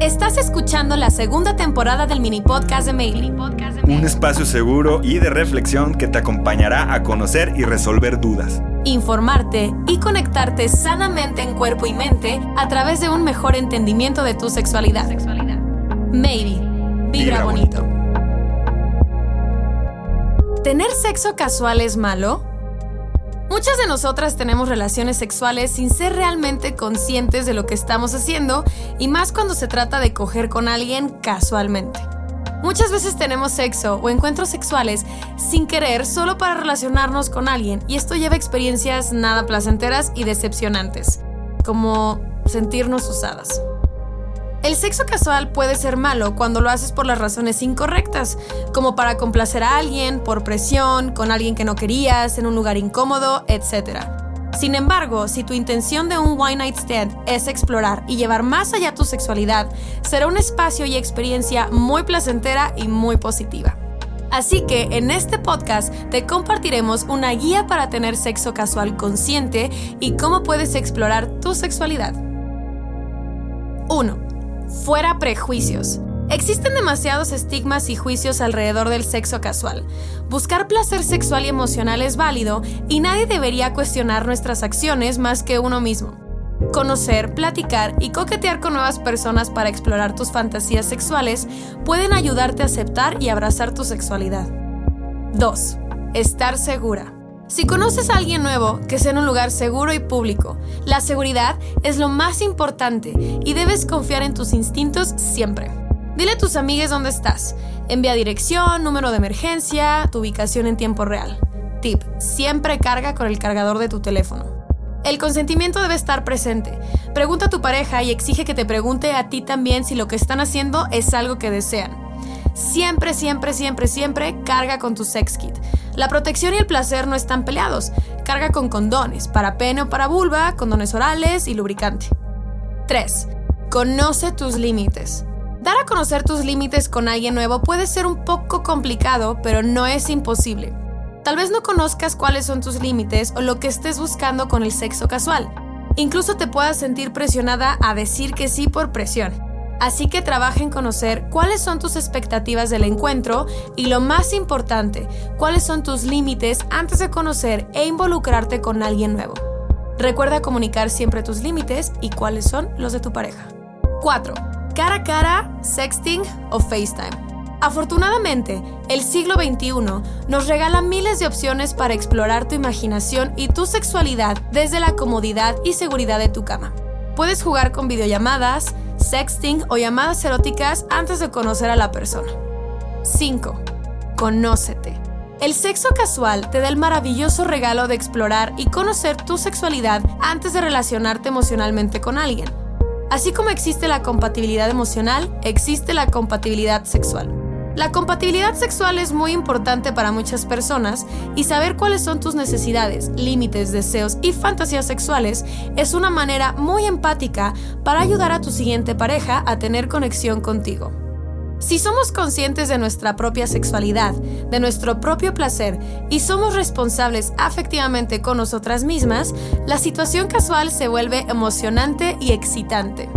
Estás escuchando la segunda temporada del mini podcast de Mailey. Un espacio seguro y de reflexión que te acompañará a conocer y resolver dudas. Informarte y conectarte sanamente en cuerpo y mente a través de un mejor entendimiento de tu sexualidad. Maybe. Vibra, Vibra bonito. ¿Tener sexo casual es malo? Muchas de nosotras tenemos relaciones sexuales sin ser realmente conscientes de lo que estamos haciendo y más cuando se trata de coger con alguien casualmente. Muchas veces tenemos sexo o encuentros sexuales sin querer solo para relacionarnos con alguien y esto lleva a experiencias nada placenteras y decepcionantes, como sentirnos usadas. El sexo casual puede ser malo cuando lo haces por las razones incorrectas, como para complacer a alguien, por presión, con alguien que no querías, en un lugar incómodo, etc. Sin embargo, si tu intención de un one night stand es explorar y llevar más allá tu sexualidad, será un espacio y experiencia muy placentera y muy positiva. Así que en este podcast te compartiremos una guía para tener sexo casual consciente y cómo puedes explorar tu sexualidad. 1. Fuera prejuicios. Existen demasiados estigmas y juicios alrededor del sexo casual. Buscar placer sexual y emocional es válido y nadie debería cuestionar nuestras acciones más que uno mismo. Conocer, platicar y coquetear con nuevas personas para explorar tus fantasías sexuales pueden ayudarte a aceptar y abrazar tu sexualidad. 2. Estar segura. Si conoces a alguien nuevo, que sea en un lugar seguro y público. La seguridad es lo más importante y debes confiar en tus instintos siempre. Dile a tus amigas dónde estás. Envía dirección, número de emergencia, tu ubicación en tiempo real. Tip, siempre carga con el cargador de tu teléfono. El consentimiento debe estar presente. Pregunta a tu pareja y exige que te pregunte a ti también si lo que están haciendo es algo que desean. Siempre, siempre, siempre, siempre carga con tu sex kit. La protección y el placer no están peleados. Carga con condones, para pene o para vulva, condones orales y lubricante. 3. Conoce tus límites. Dar a conocer tus límites con alguien nuevo puede ser un poco complicado, pero no es imposible. Tal vez no conozcas cuáles son tus límites o lo que estés buscando con el sexo casual. Incluso te puedas sentir presionada a decir que sí por presión. Así que trabaja en conocer cuáles son tus expectativas del encuentro y lo más importante, cuáles son tus límites antes de conocer e involucrarte con alguien nuevo. Recuerda comunicar siempre tus límites y cuáles son los de tu pareja. 4. Cara a cara, sexting o FaceTime. Afortunadamente, el siglo XXI nos regala miles de opciones para explorar tu imaginación y tu sexualidad desde la comodidad y seguridad de tu cama. Puedes jugar con videollamadas, sexting o llamadas eróticas antes de conocer a la persona. 5. Conócete. El sexo casual te da el maravilloso regalo de explorar y conocer tu sexualidad antes de relacionarte emocionalmente con alguien. Así como existe la compatibilidad emocional, existe la compatibilidad sexual. La compatibilidad sexual es muy importante para muchas personas y saber cuáles son tus necesidades, límites, deseos y fantasías sexuales es una manera muy empática para ayudar a tu siguiente pareja a tener conexión contigo. Si somos conscientes de nuestra propia sexualidad, de nuestro propio placer y somos responsables afectivamente con nosotras mismas, la situación casual se vuelve emocionante y excitante.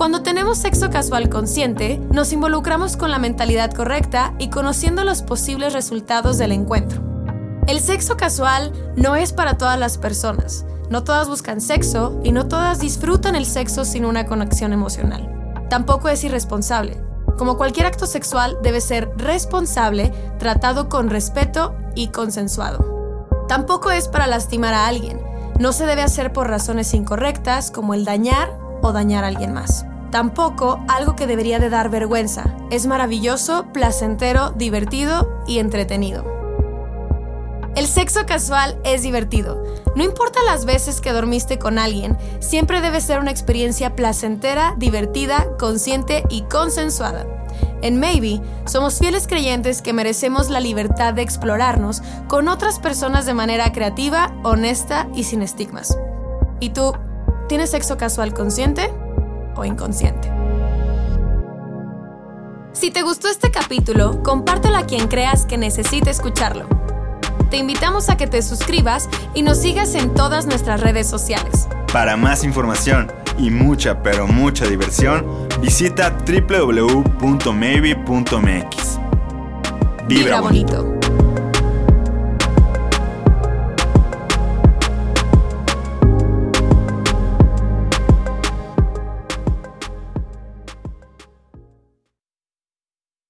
Cuando tenemos sexo casual consciente, nos involucramos con la mentalidad correcta y conociendo los posibles resultados del encuentro. El sexo casual no es para todas las personas. No todas buscan sexo y no todas disfrutan el sexo sin una conexión emocional. Tampoco es irresponsable. Como cualquier acto sexual, debe ser responsable, tratado con respeto y consensuado. Tampoco es para lastimar a alguien. No se debe hacer por razones incorrectas como el dañar o dañar a alguien más. Tampoco algo que debería de dar vergüenza. Es maravilloso, placentero, divertido y entretenido. El sexo casual es divertido. No importa las veces que dormiste con alguien, siempre debe ser una experiencia placentera, divertida, consciente y consensuada. En Maybe, somos fieles creyentes que merecemos la libertad de explorarnos con otras personas de manera creativa, honesta y sin estigmas. ¿Y tú, tienes sexo casual consciente? O inconsciente. Si te gustó este capítulo, compártelo a quien creas que necesite escucharlo. Te invitamos a que te suscribas y nos sigas en todas nuestras redes sociales. Para más información y mucha, pero mucha diversión, Visita www.maybe.mx. Vibra bonito.